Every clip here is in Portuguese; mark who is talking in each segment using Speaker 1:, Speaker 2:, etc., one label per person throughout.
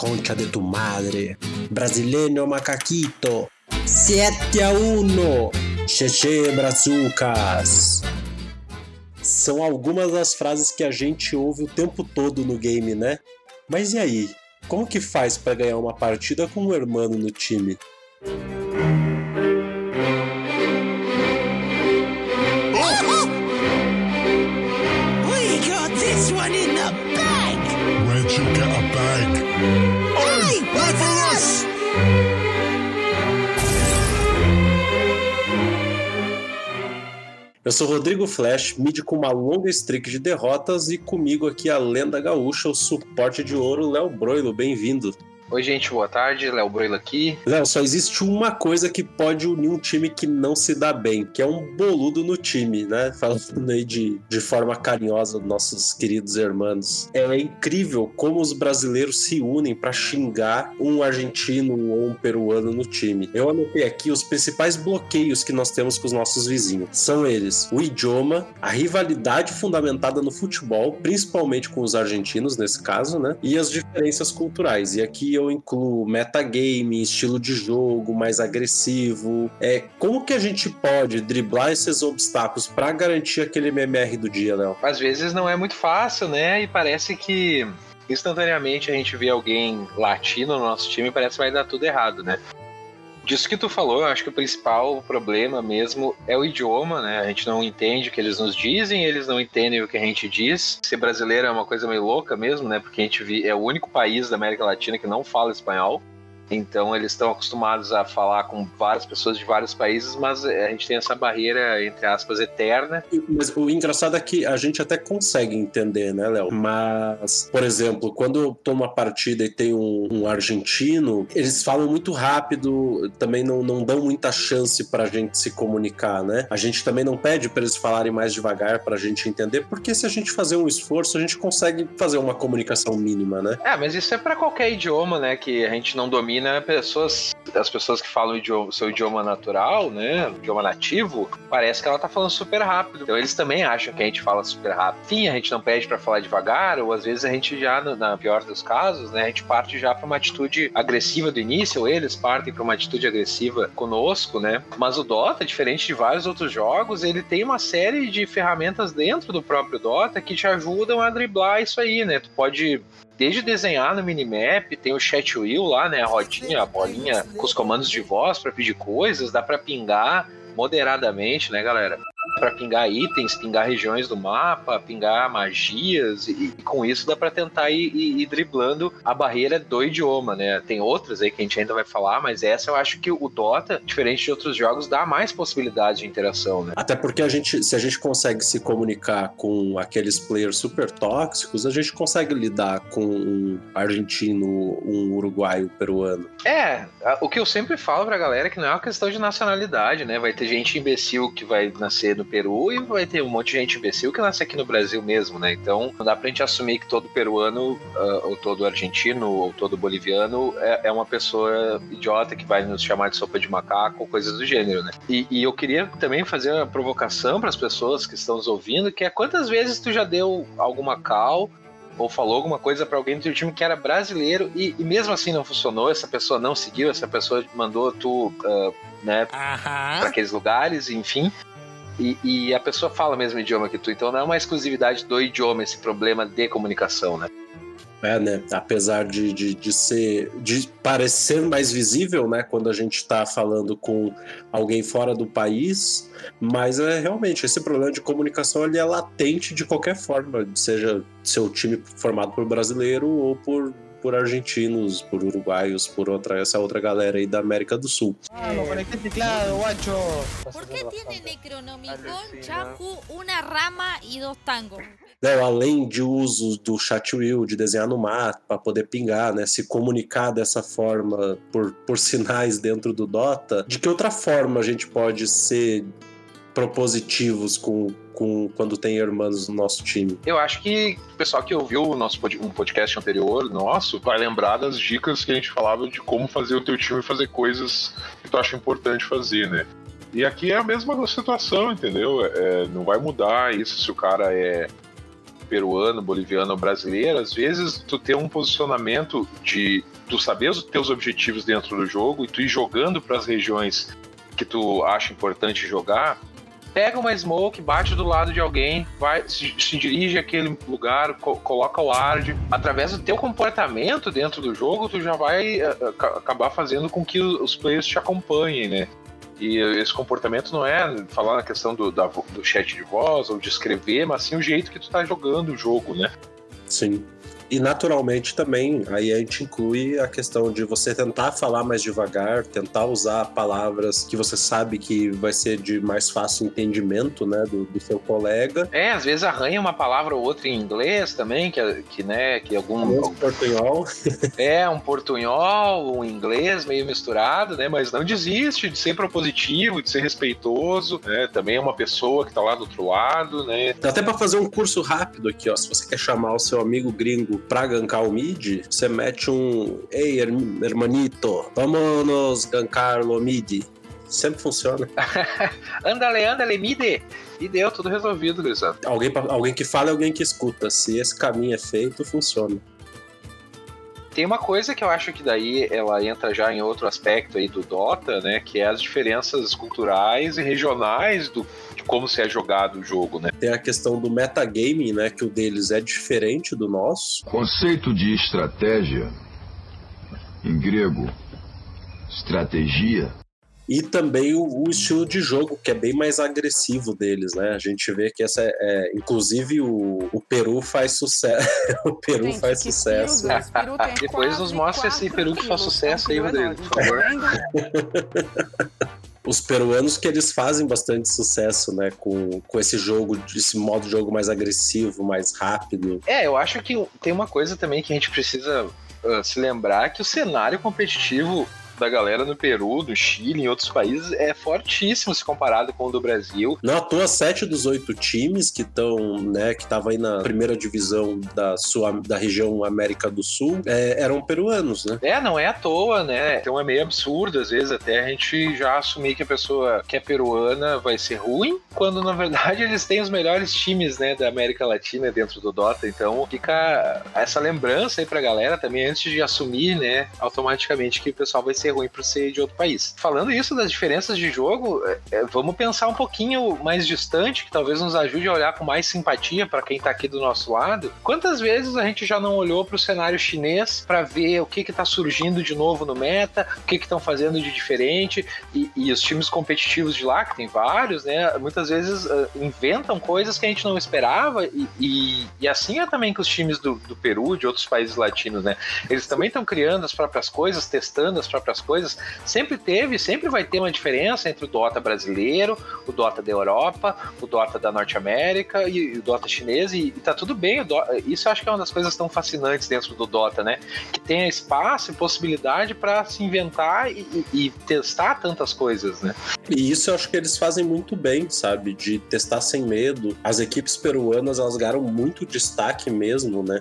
Speaker 1: concha de tu madre. Brasileño macaquito. 7 a 1. Cheche Brazucas. São algumas das frases que a gente ouve o tempo todo no game, né? Mas e aí? Como que faz para ganhar uma partida com um hermano no time?
Speaker 2: We got this one in the bag!
Speaker 3: Where'd you get a bag?
Speaker 1: Eu sou Rodrigo Flash, mid com uma longa streak de derrotas e comigo aqui a lenda gaúcha, o suporte de ouro, Léo Broilo. Bem-vindo.
Speaker 4: Oi, gente, boa tarde. Léo Broilo aqui.
Speaker 1: Léo, só existe uma coisa que pode unir um time que não se dá bem, que é um boludo no time, né? Falando aí de, de forma carinhosa dos nossos queridos irmãos. É incrível como os brasileiros se unem para xingar um argentino ou um peruano no time. Eu anotei aqui os principais bloqueios que nós temos com os nossos vizinhos. São eles o idioma, a rivalidade fundamentada no futebol, principalmente com os argentinos nesse caso, né? E as diferenças culturais. E aqui eu incluo metagame, estilo de jogo mais agressivo. É, como que a gente pode driblar esses obstáculos para garantir aquele MMR do dia, Léo?
Speaker 4: Às vezes não é muito fácil, né? E parece que instantaneamente a gente vê alguém latino no nosso time parece que vai dar tudo errado, né? Disso que tu falou, acho que o principal problema mesmo é o idioma, né? A gente não entende o que eles nos dizem, eles não entendem o que a gente diz. Ser brasileiro é uma coisa meio louca mesmo, né? Porque a gente é o único país da América Latina que não fala espanhol. Então eles estão acostumados a falar com várias pessoas de vários países, mas a gente tem essa barreira, entre aspas, eterna.
Speaker 1: Mas o engraçado é que a gente até consegue entender, né, Léo? Mas, por exemplo, quando eu tô numa partida e tem um, um argentino, eles falam muito rápido, também não, não dão muita chance pra gente se comunicar, né? A gente também não pede pra eles falarem mais devagar pra gente entender, porque se a gente fazer um esforço, a gente consegue fazer uma comunicação mínima, né?
Speaker 4: É, mas isso é pra qualquer idioma, né? Que a gente não domina. Pessoas, as pessoas que falam o idioma- seu idioma natural, né? Idioma nativo, parece que ela tá falando super rápido. Então eles também acham que a gente fala super rápido. Sim, a gente não pede pra falar devagar, ou às vezes a gente já, na pior dos casos, né? A gente parte já pra uma atitude agressiva do início, ou eles partem pra uma atitude agressiva conosco, né? Mas o Dota, diferente de vários outros jogos, ele tem uma série de ferramentas dentro do próprio Dota que te ajudam a driblar isso aí, né? Tu pode desde desenhar no minimap, tem o chat wheel lá, né, a rodinha, a bolinha com os comandos de voz para pedir coisas, dá para pingar moderadamente, né, galera? Para pingar itens, pingar regiões do mapa, pingar magias e, e com isso dá para tentar ir, ir- ir driblando a barreira do idioma, né? Tem outras aí que a gente ainda vai falar, mas essa eu acho que o Dota, diferente de outros jogos, dá mais possibilidades de interação, né?
Speaker 1: Até porque a gente, se a gente consegue se comunicar com aqueles players super tóxicos, a gente consegue lidar com um argentino, um uruguaio, um peruano.
Speaker 4: É, o que eu sempre falo pra galera é que não é uma questão de nacionalidade, né? Vai ter gente imbecil que vai nascer no Peru e vai ter um monte de gente imbecil que nasce aqui no Brasil mesmo, né? Então não dá pra gente assumir que todo peruano, ah, ou todo argentino, ou todo boliviano é, é uma pessoa idiota que vai nos chamar de sopa de macaco ou coisas do gênero, né? E, e eu queria também fazer uma provocação pras pessoas que estão nos ouvindo, que é quantas vezes tu já deu alguma cal ou falou alguma coisa pra alguém do teu time que era brasileiro e, e mesmo assim não funcionou, essa pessoa não seguiu, essa pessoa mandou tu, ah, né, pra aqueles lugares, enfim. E, e a pessoa fala o mesmo idioma que tu, então não é uma exclusividade do idioma esse problema de comunicação, né?
Speaker 1: É, né? Apesar de, de, de ser. de parecer mais visível, né? Quando a gente tá falando com alguém fora do país, mas é realmente esse problema de comunicação ele é latente de qualquer forma, seja seu time formado por brasileiro ou por, por argentinos, por uruguaios, por outra, essa outra galera aí da América do Sul.
Speaker 5: ¿Por qué tiene Necronomicon, Chaku, una rama y dos tangos?
Speaker 1: né, além de uso do chat wheel, de desenhar no mapa para poder pingar, né, se comunicar dessa forma por, por sinais dentro do Dota, de que outra forma a gente pode ser propositivos com, com quando tem irmãos no nosso time?
Speaker 4: Eu acho que o pessoal que ouviu o nosso um podcast anterior nosso
Speaker 3: Vai lembrar das dicas que a gente falava de como fazer o teu time fazer coisas que tu acha importante fazer, né? E aqui é a mesma situação, entendeu? É, não vai mudar isso se o cara é peruano, boliviano ou brasileiro, às vezes tu ter um posicionamento de tu saber os teus objetivos dentro do jogo e tu ir jogando para as regiões que tu acha importante jogar, pega uma smoke, bate do lado de alguém, vai se, se dirige àquele lugar, co coloca o ard. Através do teu comportamento dentro do jogo, tu já vai uh, acabar fazendo com que os players te acompanhem, né? E esse comportamento não é falar na questão do, da, do chat de voz ou de escrever, mas sim o jeito que tu tá jogando o jogo, né?
Speaker 1: Sim. E naturalmente também, aí a gente inclui a questão de você tentar falar mais devagar, tentar usar palavras que você sabe que vai ser de mais fácil entendimento, né, do, do seu colega.
Speaker 4: É, às vezes arranha uma palavra ou outra em inglês também, que, que né, que algum...
Speaker 1: Um portunhol.
Speaker 4: é, um portunhol, um inglês meio misturado, né, mas não desiste de ser propositivo, de ser respeitoso, né, também é uma pessoa que tá lá do outro lado, né.
Speaker 1: Dá até para fazer um curso rápido aqui, ó, se você quer chamar o seu amigo gringo pra gankar o mid, você mete um Ei, hermanito, vamos gankar o mid. Sempre funciona.
Speaker 4: andale, andale, mide. E deu tudo resolvido, Luizão.
Speaker 1: Alguém, alguém que fala e alguém que escuta. Se esse caminho é feito, funciona.
Speaker 4: Tem uma coisa que eu acho que daí ela entra já em outro aspecto aí do Dota, né? Que é as diferenças culturais e regionais do, de como se é jogado o jogo, né?
Speaker 1: Tem a questão do metagaming, né? Que o deles é diferente do nosso.
Speaker 6: Conceito de estratégia, em grego, estratégia,
Speaker 1: e também o, o, estilo de jogo, que é bem mais agressivo deles, né? A gente vê que essa é, é inclusive o, o Peru faz sucesso. o Peru gente, faz sucesso.
Speaker 4: Depois nos mostra esse Peru que faz sucesso aí, Rodrigo, por favor.
Speaker 1: os peruanos que eles fazem bastante sucesso, né, com, com esse jogo, esse modo de jogo mais agressivo, mais rápido.
Speaker 4: É, eu acho que tem uma coisa também que a gente precisa uh, se lembrar que o cenário competitivo da galera no Peru, no Chile, em outros países, é fortíssimo se comparado com o do Brasil.
Speaker 1: Não à toa, sete dos oito times que estão, né, que estavam aí na primeira divisão da, sua, da região América do Sul, é, eram peruanos, né?
Speaker 4: É, não é à toa, né? Então é meio absurdo, às vezes, até a gente já assumir que a pessoa que é peruana vai ser ruim, quando na verdade eles têm os melhores times, né, da América Latina dentro do Dota. Então fica essa lembrança aí pra galera também, antes de assumir, né, automaticamente que o pessoal vai ser ser ruim por ser de outro país. Falando isso das diferenças de jogo, é, é, vamos pensar um pouquinho mais distante, que talvez nos ajude a olhar com mais simpatia para quem tá aqui do nosso lado. Quantas vezes a gente já não olhou para o cenário chinês para ver o que que tá surgindo de novo no meta, o que que estão fazendo de diferente e, e, os times competitivos de lá, que tem vários, né, muitas vezes uh, inventam coisas que a gente não esperava e, e, e assim é também com os times do, do Peru, de outros países latinos, né? Eles também estão criando as próprias coisas, testando as próprias coisas, sempre teve, sempre vai ter uma diferença entre o Dota brasileiro, o Dota da Europa, o Dota da Norte América e, o Dota chinês, e, e tá tudo bem. isso eu acho que é uma das coisas tão fascinantes dentro do Dota, né? Que tem espaço e possibilidade para se inventar e, e, testar tantas coisas, né?
Speaker 1: E isso eu acho que eles fazem muito bem, sabe? De testar sem medo. As equipes peruanas, elas ganharam muito destaque mesmo, né?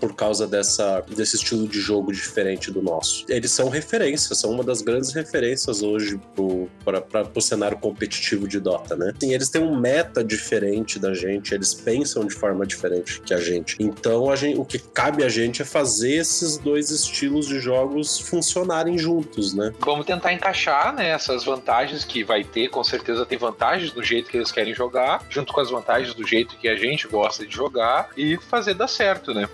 Speaker 1: Por causa dessa, desse estilo de jogo diferente do nosso. Eles são referências, são uma das grandes referências hoje para o cenário competitivo de Dota, né? Eles têm um meta diferente da gente, eles pensam de forma diferente que a gente. Então, a gente, o que cabe a gente é fazer esses dois estilos de jogos funcionarem juntos, né?
Speaker 4: Vamos tentar encaixar né, essas vantagens que vai ter, com certeza tem vantagens do jeito que eles querem jogar, junto com as vantagens do jeito que a gente gosta de jogar e fazer dar certo, né?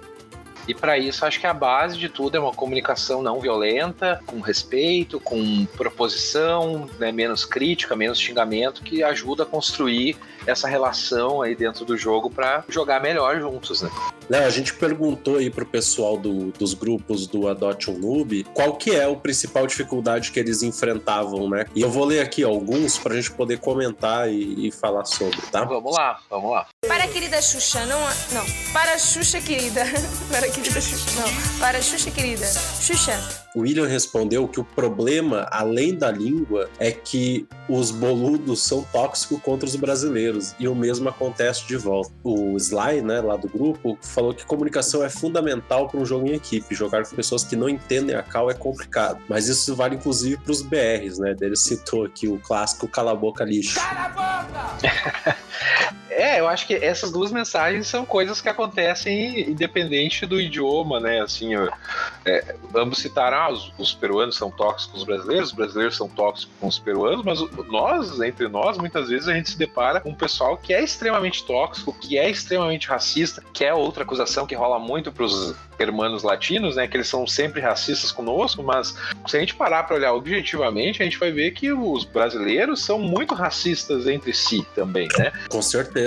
Speaker 4: E para isso, acho que a base de tudo é uma comunicação não violenta, com respeito, com proposição, né, menos crítica, menos xingamento, que ajuda a construir essa relação aí dentro do jogo para jogar melhor juntos, né?
Speaker 1: Né, a gente perguntou aí pro pessoal do, dos grupos do Adote um Noob qual que é a principal dificuldade que eles enfrentavam, né? E eu vou ler aqui alguns pra gente poder comentar e, e falar sobre, tá?
Speaker 4: Vamos lá, vamos lá.
Speaker 7: Para a querida Xuxa, não... Não, para a Xuxa querida. para a querida Xuxa, não. Para a Xuxa querida. Xuxa,
Speaker 1: o William respondeu que o problema, além da língua, é que os boludos são tóxicos contra os brasileiros. E o mesmo acontece de volta. O Sly, né, lá do grupo, falou que comunicação é fundamental para um jogo em equipe. Jogar com pessoas que não entendem a cal é complicado. Mas isso vale inclusive para os BRs, né? Ele citou aqui o clássico Cala a Boca Lixo. Cala a boca!
Speaker 4: É, eu acho que essas duas mensagens são coisas que acontecem independente do idioma, né? Assim, é, ambos citaram, ah, os, os, peruanos são tóxicos com os brasileiros, os brasileiros são tóxicos com os peruanos, mas nós, entre nós, muitas vezes a gente se depara com um pessoal que é extremamente tóxico, que é extremamente racista, que é outra acusação que rola muito para os hermanos latinos, né? Que eles são sempre racistas conosco, mas se a gente parar para olhar objetivamente, a gente vai ver que os brasileiros são muito racistas entre si também, né?
Speaker 1: Com certeza.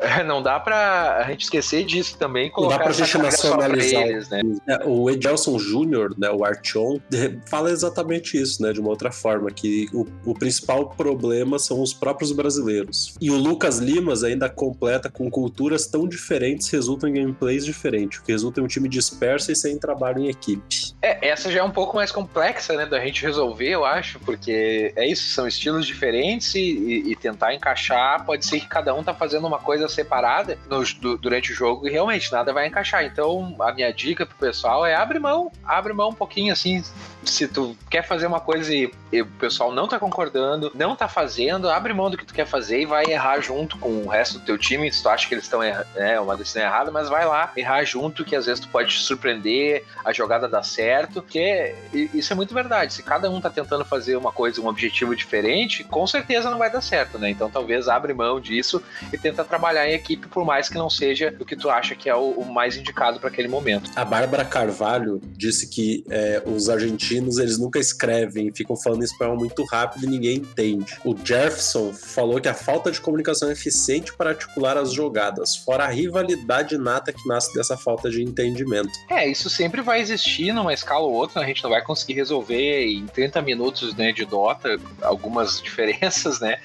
Speaker 4: É, não dá para a gente esquecer disso também.
Speaker 1: Colocar não dá pra gente nacionalizar. Eles, né? É, o Edelson Júnior, né, o Artion, fala exatamente isso, né? De uma outra forma, que o, o principal problema são os próprios brasileiros. E o Lucas Limas ainda completa com culturas tão diferentes resultam em gameplays diferentes, o que resulta em um time disperso e sem trabalho em equipe.
Speaker 4: É, essa já é um pouco mais complexa, né, da gente resolver, eu acho, porque é isso, são estilos diferentes e, e, e tentar encaixar, pode ser que cada um tá fazendo uma coisa separada do, durante o jogo e realmente nada vai encaixar. Então, a minha dica pro pessoal é abre mão, abre mão um pouquinho assim, se tu quer fazer uma coisa e, e, o pessoal não tá concordando, não tá fazendo, abre mão do que tu quer fazer e vai errar junto com o resto do teu time. Se tu acha que eles estão é uma decisão errada, mas vai lá errar junto, que às vezes tu pode te surpreender, a jogada dá certo, porque isso é muito verdade. Se cada um tá tentando fazer uma coisa, um objetivo diferente, com certeza não vai dar certo, né? Então talvez abre mão disso e tenta trabalhar em equipe, por mais que não seja o que tu acha que é o, o mais indicado para aquele momento.
Speaker 1: A Bárbara Carvalho disse que é, os argentinos eles nunca escrevem, ficam falando espanhol muito rápido e ninguém entende. O Jefferson falou que a falta de comunicação é eficiente para articular as jogadas, fora a rivalidade nata que nasce dessa falta de entendimento.
Speaker 4: É, isso sempre vai existir numa escala ou outra, a gente não vai conseguir resolver em 30 minutos né, de Dota algumas diferenças, né?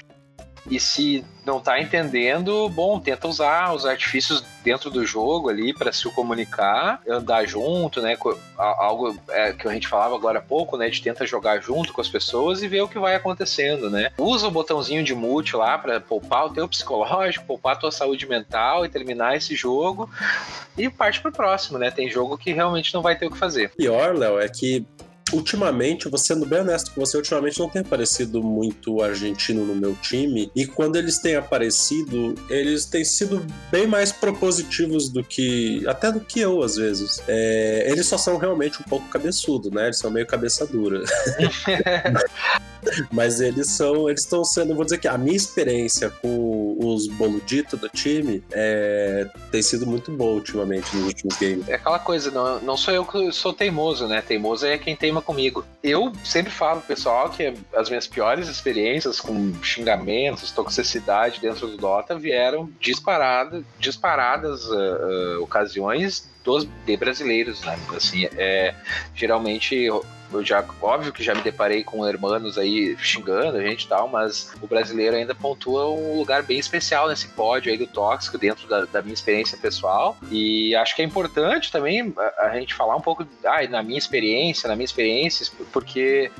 Speaker 4: E se não está entendendo, bom, tenta usar os artifícios dentro do jogo ali para se comunicar, andar junto, né? Algo é, que a gente falava agora há pouco, né? De tenta jogar junto com as pessoas e ver o que vai acontecendo, né? Usa o botãozinho de mute lá para poupar o teu psicológico, poupar a tua saúde mental e terminar esse jogo e parte pro próximo, né? Tem jogo que realmente não vai ter o que fazer.
Speaker 1: Pior, Léo, é que ultimamente, vou sendo bem honesto com você, ultimamente não tem aparecido muito argentino no meu time. E quando eles têm aparecido, eles têm sido bem mais propositivos do que. até do que eu, às vezes. É, eles só são realmente um pouco cabeçudo, né? Eles são meio cabeça dura. Mas eles são. Eles estão sendo, vou dizer que a minha experiência com os boluditos do time é, tem sido muito boa ultimamente nos últimos games.
Speaker 4: É aquela coisa, não, não sou eu que sou teimoso, né? Teimoso é quem teima comigo. Eu sempre falo pessoal que as minhas piores experiências com xingamentos, toxicidade dentro do Dota vieram disparada, disparadas uh, uh, ocasiões dos de brasileiros, né? Assim, é, geralmente eu já, óbvio que já me deparei com hermanos aí xingando a gente e tal, mas o brasileiro ainda pontua um lugar bem especial nesse pódio aí do tóxico dentro da, da minha experiência pessoal. E acho que é importante também a, a gente falar um pouco, ah, na minha experiência, na minha experiência, porque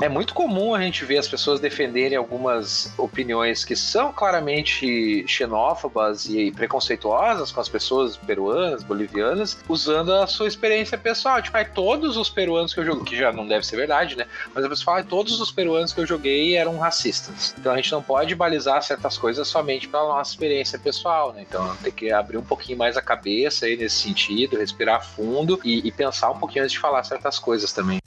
Speaker 4: é muito comum a gente ver as pessoas defenderem algumas opiniões que são claramente xenófobas e preconceituosas com as pessoas peruanas, bolivianas, usando a sua experiência pessoal. Tipo, ah, todos os peruanos que eu joguei, que já não deve ser verdade, né? Mas a pessoa fala, todos os peruanos que eu joguei eram racistas. Então a gente não pode balizar certas coisas somente pela nossa experiência pessoal, né? Então tem que abrir um pouquinho mais a cabeça aí nesse sentido, respirar fundo e, e pensar um pouquinho antes de falar certas coisas também.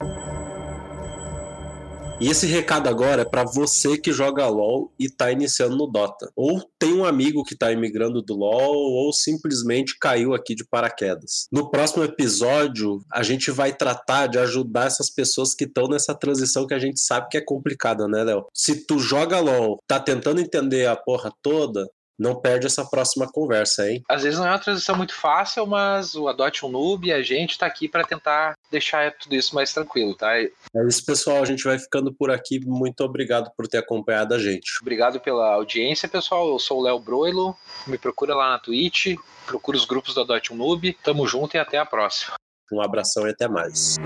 Speaker 1: E esse recado agora é para você que joga LoL e tá iniciando no Dota. Ou tem um amigo que tá imigrando do LoL, ou simplesmente caiu aqui de paraquedas. No próximo episódio, a gente vai tratar de ajudar essas pessoas que estão nessa transição que a gente sabe que é complicada, né, Léo? Se tu joga LoL, tá tentando entender a porra toda, não perde essa próxima conversa, hein?
Speaker 4: Às vezes não é uma transição muito fácil, mas o Adote um Noob e a gente tá aqui para tentar deixar tudo isso mais tranquilo, tá?
Speaker 1: É isso, pessoal. A gente vai ficando por aqui. Muito obrigado por ter acompanhado a gente.
Speaker 4: Obrigado pela audiência, pessoal. Eu sou o Léo Broilo. Me procura lá na Twitch, procura os grupos do Adote um Noob. Tamo junto e até a próxima.
Speaker 1: Um abração e até mais.